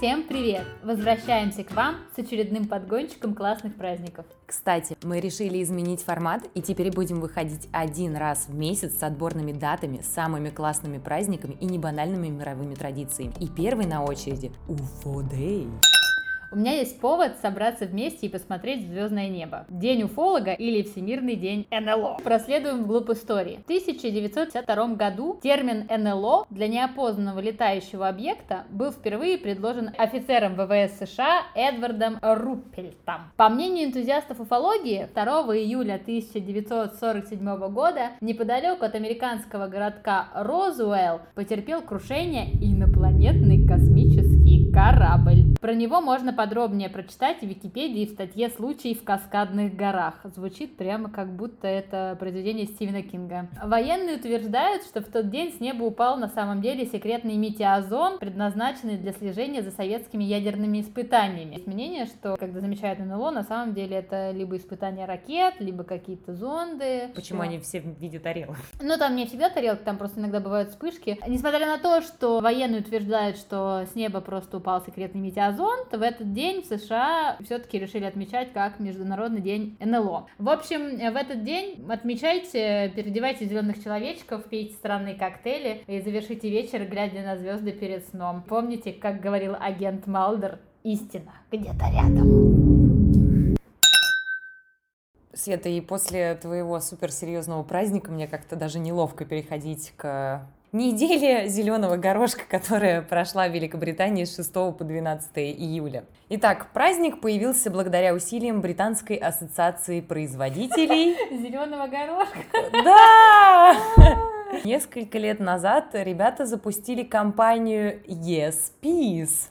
Всем привет! Возвращаемся к вам с очередным подгончиком классных праздников. Кстати, мы решили изменить формат и теперь будем выходить один раз в месяц с отборными датами, самыми классными праздниками и небанальными мировыми традициями. И первый на очереди – UFO Day. У меня есть повод собраться вместе и посмотреть звездное небо. День уфолога или Всемирный день НЛО. Проследуем вглубь истории. В 1952 году термин НЛО для неопознанного летающего объекта был впервые предложен офицером ВВС США Эдвардом Руппельтом. По мнению энтузиастов уфологии, 2 июля 1947 года неподалеку от американского городка Розуэлл потерпел крушение инопланетный корабль. Про него можно подробнее прочитать в Википедии в статье «Случаи в Каскадных горах». Звучит прямо как будто это произведение Стивена Кинга. Военные утверждают, что в тот день с неба упал на самом деле секретный метеозон, предназначенный для слежения за советскими ядерными испытаниями. Есть мнение, что когда замечают НЛО, на самом деле это либо испытания ракет, либо какие-то зонды. Почему что... они все в виде тарелок? Ну, там не всегда тарелки, там просто иногда бывают вспышки. Несмотря на то, что военные утверждают, что с неба просто упал секретный метеозон, то в этот день в США все-таки решили отмечать как Международный день НЛО. В общем, в этот день отмечайте, переодевайте зеленых человечков, пейте странные коктейли и завершите вечер, глядя на звезды перед сном. Помните, как говорил агент Малдер, истина где-то рядом. Света, и после твоего суперсерьезного праздника мне как-то даже неловко переходить к Неделя зеленого горошка, которая прошла в Великобритании с 6 по 12 июля. Итак, праздник появился благодаря усилиям Британской ассоциации производителей... Зеленого горошка? Да! Несколько лет назад ребята запустили компанию Yes Peace.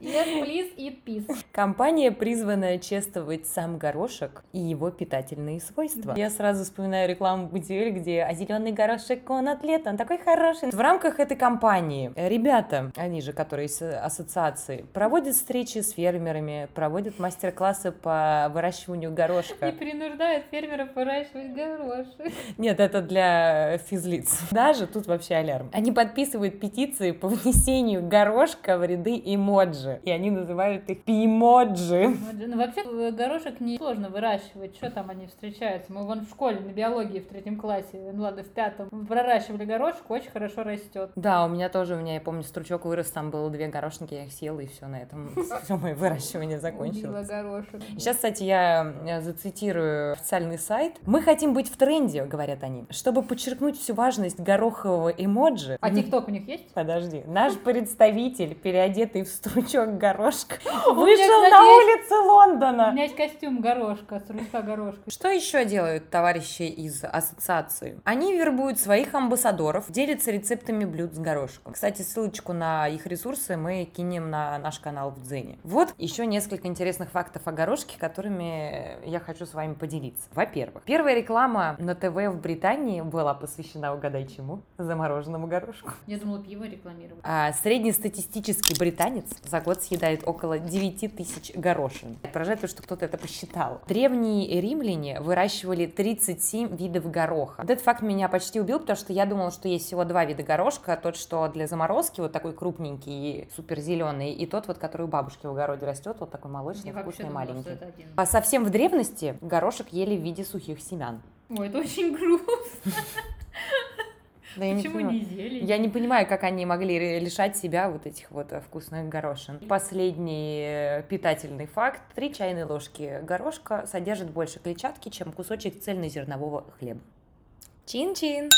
Yes, please eat peace. Компания, призванная чествовать сам горошек и его питательные свойства. Я сразу вспоминаю рекламу Бутиль, где «А зеленый горошек, он атлет, он такой хороший». В рамках этой компании ребята, они же, которые из ассоциации, проводят встречи с фермерами, проводят мастер-классы по выращиванию горошка. И принуждают фермеров выращивать горошек. Нет, это для физ физлиц. Даже тут вообще алярм. Они подписывают петиции по внесению горошка в ряды эмоджи. И они называют их пимоджи. Ну, вообще, э, горошек не сложно выращивать. Что там они встречаются? Мы вон в школе на биологии в третьем классе, ну ладно, в пятом, проращивали горошек, очень хорошо растет. Да, у меня тоже, у меня, я помню, стручок вырос, там было две горошинки, я их съела, и все на этом все мое выращивание закончилось. горошек. Сейчас, кстати, я зацитирую официальный сайт. Мы хотим быть в тренде, говорят они, чтобы подчеркнуть всю важность горохового эмоджи. А ТикТок у них есть? Подожди. Наш представитель, переодетый в стручок горошка, вышел на улицы Лондона. У меня есть костюм горошка, стручка горошка. Что еще делают товарищи из ассоциации? Они вербуют своих амбассадоров, делятся рецептами блюд с горошком. Кстати, ссылочку на их ресурсы мы кинем на наш канал в Дзене. Вот еще несколько интересных фактов о горошке, которыми я хочу с вами поделиться. Во-первых, первая реклама на ТВ в Британии была посвящена угадай чему? Замороженному горошку. Я думала, пиво рекламировать. А, среднестатистический британец за год съедает около 9 тысяч горошин. Поражает то, что кто-то это посчитал. Древние римляне выращивали 37 видов гороха. Вот этот факт меня почти убил, потому что я думала, что есть всего два вида горошка. Тот, что для заморозки, вот такой крупненький, супер зеленый, и тот, вот, который у бабушки в огороде растет, вот такой молочный, я вкусный, думала, маленький. А совсем в древности горошек ели в виде сухих семян. Ой, это очень грустно. Да я Почему не, не зелень? Я не понимаю, как они могли лишать себя вот этих вот э, вкусных горошин. Последний э, питательный факт. Три чайные ложки горошка содержат больше клетчатки, чем кусочек цельнозернового хлеба. Чин-чин!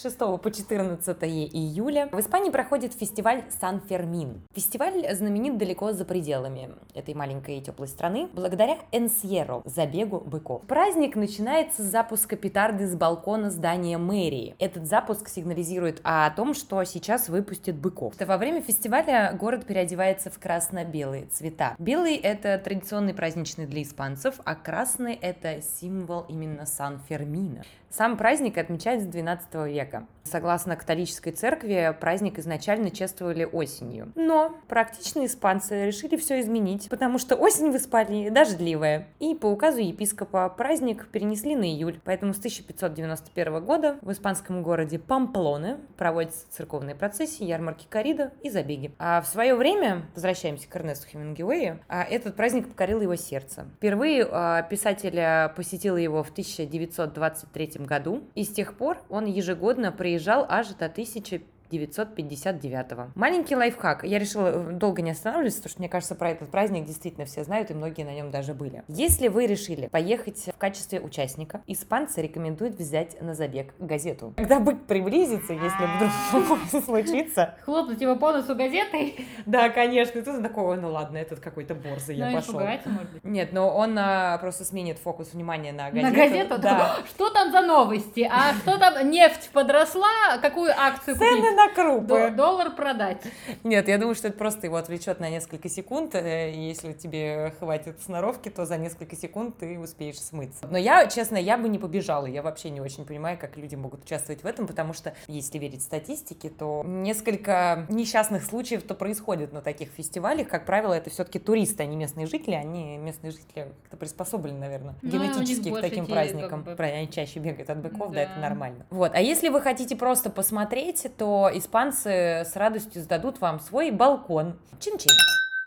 С 6 по 14 июля в Испании проходит фестиваль Сан-Фермин. Фестиваль знаменит далеко за пределами этой маленькой и теплой страны благодаря Энсьеро, забегу быков. Праздник начинается с запуска петарды с балкона здания мэрии. Этот запуск сигнализирует о том, что сейчас выпустят быков. Во время фестиваля город переодевается в красно-белые цвета. Белый — это традиционный праздничный для испанцев, а красный — это символ именно Сан-Фермина. Сам праздник отмечают с 12 века века. Согласно католической церкви, праздник изначально чествовали осенью. Но практичные испанцы решили все изменить, потому что осень в Испании дождливая. И по указу епископа праздник перенесли на июль. Поэтому с 1591 года в испанском городе Памплоне проводятся церковные процессии, ярмарки корида и забеги. А в свое время, возвращаемся к Эрнесту Хемингуэю, а, этот праздник покорил его сердце. Впервые а, писатель посетил его в 1923 году, и с тех пор он ежегодно при приезжал аж до 1000 959. Маленький лайфхак. Я решила э, долго не останавливаться, потому что, мне кажется, про этот праздник действительно все знают, и многие на нем даже были. Если вы решили поехать в качестве участника, испанцы рекомендуют взять на забег газету. Когда бык приблизится, если вдруг случится. Хлопнуть его по носу газетой? Да, конечно. И тут такого, ну ладно, этот какой-то борзый, я пошел. может быть. Нет, но он а, просто сменит фокус внимания на газету. На газету? Да. Что там за новости? А что там? Нефть подросла? Какую акцию купить? На крупы. Доллар продать. Нет, я думаю, что это просто его отвлечет на несколько секунд. Э, и если тебе хватит сноровки, то за несколько секунд ты успеешь смыться. Но я, честно, я бы не побежала. Я вообще не очень понимаю, как люди могут участвовать в этом, потому что, если верить статистике, то несколько несчастных случаев то происходит на таких фестивалях. Как правило, это все-таки туристы, а не местные жители. Они, местные жители, как-то приспособлены, наверное, ну, генетически к таким праздникам. Как бы... Они чаще бегают от быков, да. да, это нормально. Вот. А если вы хотите просто посмотреть, то испанцы с радостью сдадут вам свой балкон. Чин-чин.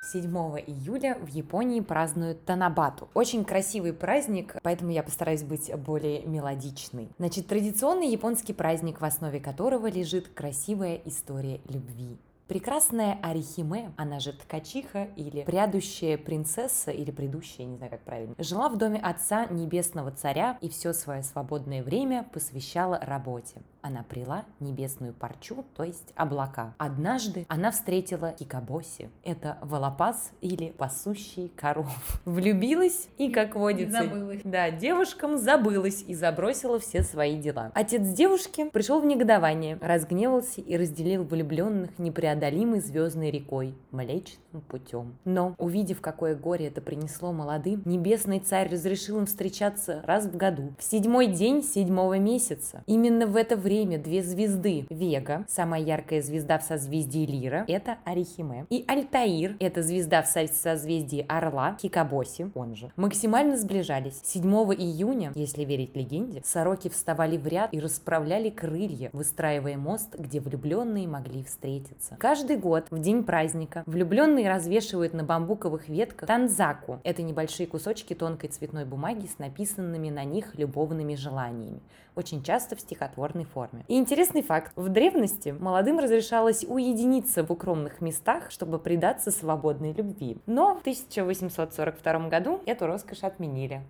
7 июля в Японии празднуют Танабату. Очень красивый праздник, поэтому я постараюсь быть более мелодичной. Значит, традиционный японский праздник, в основе которого лежит красивая история любви. Прекрасная Арихиме, она же ткачиха или прядущая принцесса или предыдущая, не знаю как правильно, жила в доме отца небесного царя и все свое свободное время посвящала работе. Она прила небесную парчу, то есть облака. Однажды она встретила Кикабоси. Это волопас или пасущий коров. Влюбилась и, как водится, забылась. да, девушкам забылась и забросила все свои дела. Отец девушки пришел в негодование, разгневался и разделил влюбленных непреодолимо непреодолимой звездной рекой, Млечным путем. Но, увидев, какое горе это принесло молодым, небесный царь разрешил им встречаться раз в году, в седьмой день седьмого месяца. Именно в это время две звезды Вега, самая яркая звезда в созвездии Лира, это Арихиме, и Альтаир, это звезда в созвездии Орла, Хикабоси, он же, максимально сближались. 7 июня, если верить легенде, сороки вставали в ряд и расправляли крылья, выстраивая мост, где влюбленные могли встретиться. Каждый год в день праздника влюбленные развешивают на бамбуковых ветках танзаку. Это небольшие кусочки тонкой цветной бумаги с написанными на них любовными желаниями очень часто в стихотворной форме. И интересный факт. В древности молодым разрешалось уединиться в укромных местах, чтобы предаться свободной любви. Но в 1842 году эту роскошь отменили.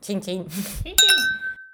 Чинь-чинь.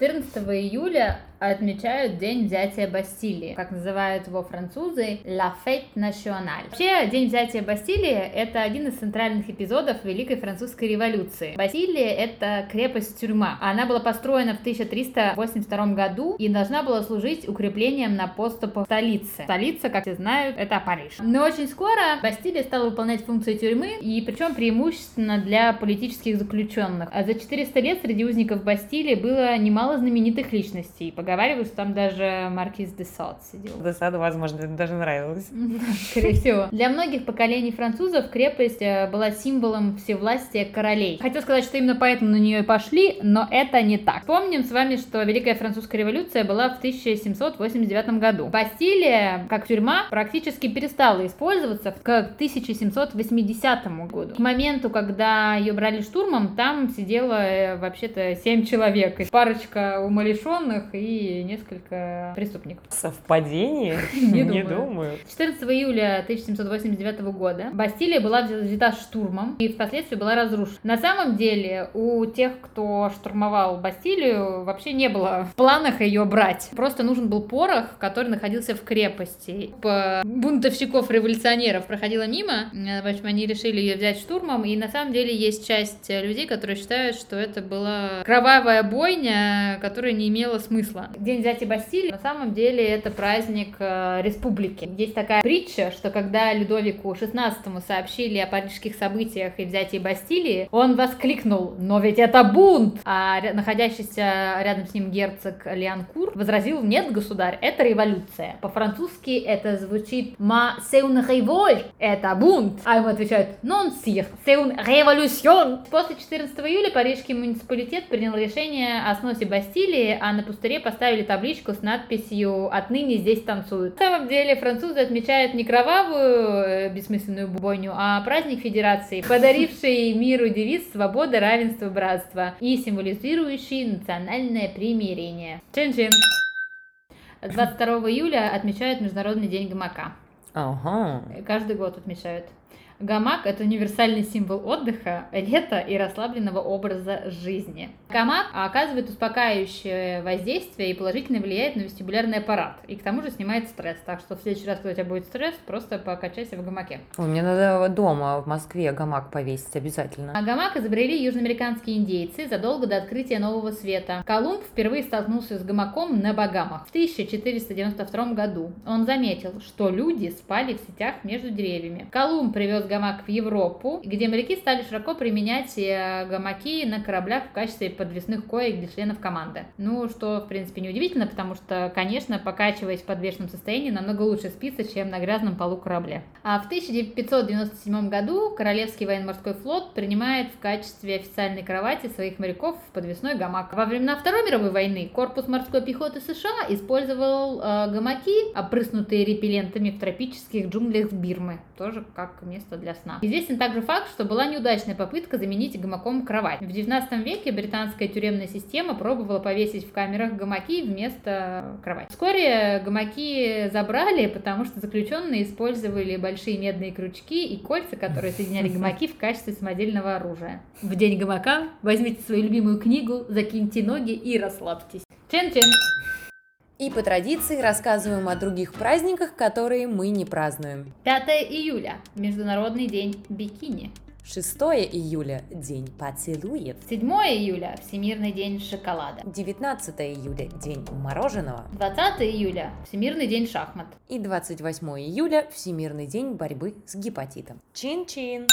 14 июля отмечают День взятия Бастилии, как называют его французы La Fête Nationale. Вообще, День взятия Бастилии — это один из центральных эпизодов Великой Французской революции. Бастилия — это крепость-тюрьма. Она была построена в 1382 году и должна была служить укреплением на поступах столицы. Столица, как все знают, это Париж. Но очень скоро Бастилия стала выполнять функции тюрьмы, и причем преимущественно для политических заключенных. А за 400 лет среди узников Бастилии было немало знаменитых личностей. Поговаривают, что там даже маркиз де Сад сидел. Де Саду, возможно, даже нравилось. Скорее всего. Для многих поколений французов крепость э, была символом всевластия королей. Хотел сказать, что именно поэтому на нее и пошли, но это не так. Помним с вами, что Великая Французская революция была в 1789 году. Бастилия, как тюрьма, практически перестала использоваться к 1780 году. К моменту, когда ее брали штурмом, там сидело э, вообще-то 7 человек. И парочка умалишенных и несколько преступников. Совпадение? Не, думаю. 14 июля 1789 года Бастилия была взята штурмом и впоследствии была разрушена. На самом деле у тех, кто штурмовал Бастилию, вообще не было в планах ее брать. Просто нужен был порох, который находился в крепости. По бунтовщиков-революционеров проходила мимо, в общем, они решили ее взять штурмом, и на самом деле есть часть людей, которые считают, что это была кровавая бойня празднование, которое не имело смысла. День взятия Бастилии на самом деле это праздник э, республики. Есть такая притча, что когда Людовику XVI сообщили о парижских событиях и взятии Бастилии, он воскликнул «Но ведь это бунт!» А находящийся рядом с ним герцог Леонкур возразил «Нет, государь, это революция». По-французски это звучит «Ma c'est une révolte!» Это бунт. А ему отвечают «Non, sire, c'est une révolution!» После 14 июля парижский муниципалитет принял решение о сносе Бастилии, а на пустыре поставили табличку с надписью «Отныне здесь танцуют». На самом деле французы отмечают не кровавую э, бессмысленную бойню, а праздник Федерации, подаривший миру девиз «Свобода, равенство, братство» и символизирующий национальное примирение. Чин-чин! 22 июля отмечают Международный день гамака. Ага. Каждый год отмечают. Гамак – это универсальный символ отдыха, лета и расслабленного образа жизни. Гамак оказывает успокаивающее воздействие и положительно влияет на вестибулярный аппарат. И к тому же снимает стресс. Так что в следующий раз, когда у тебя будет стресс, просто покачайся в гамаке. Ой, Мне надо дома в Москве гамак повесить обязательно. А гамак изобрели южноамериканские индейцы задолго до открытия Нового Света. Колумб впервые столкнулся с гамаком на Багамах в 1492 году. Он заметил, что люди спали в сетях между деревьями. Колумб привез гамак в Европу, где моряки стали широко применять э, гамаки на кораблях в качестве подвесных коек для членов команды. Ну, что, в принципе, неудивительно, потому что, конечно, покачиваясь в подвешенном состоянии, намного лучше спится, чем на грязном полу корабля. А в 1597 году Королевский военно-морской флот принимает в качестве официальной кровати своих моряков в подвесной гамак. Во времена Второй мировой войны корпус морской пехоты США использовал э, гамаки, опрыснутые репеллентами в тропических джунглях Бирмы, тоже как место для сна. Известен также факт, что была неудачная попытка заменить гамаком кровать. В 19 веке британская тюремная система пробовала повесить в камерах гамаки вместо кровати. Вскоре гамаки забрали, потому что заключенные использовали большие медные крючки и кольца, которые соединяли гамаки в качестве самодельного оружия. В день гамака возьмите свою любимую книгу, закиньте ноги и расслабьтесь. Чен-чен! И по традиции рассказываем о других праздниках, которые мы не празднуем. 5 июля – Международный день бикини. 6 июля – День поцелуев. 7 июля – Всемирный день шоколада. 19 июля – День мороженого. 20 июля – Всемирный день шахмат. И 28 июля – Всемирный день борьбы с гепатитом. Чин-чин!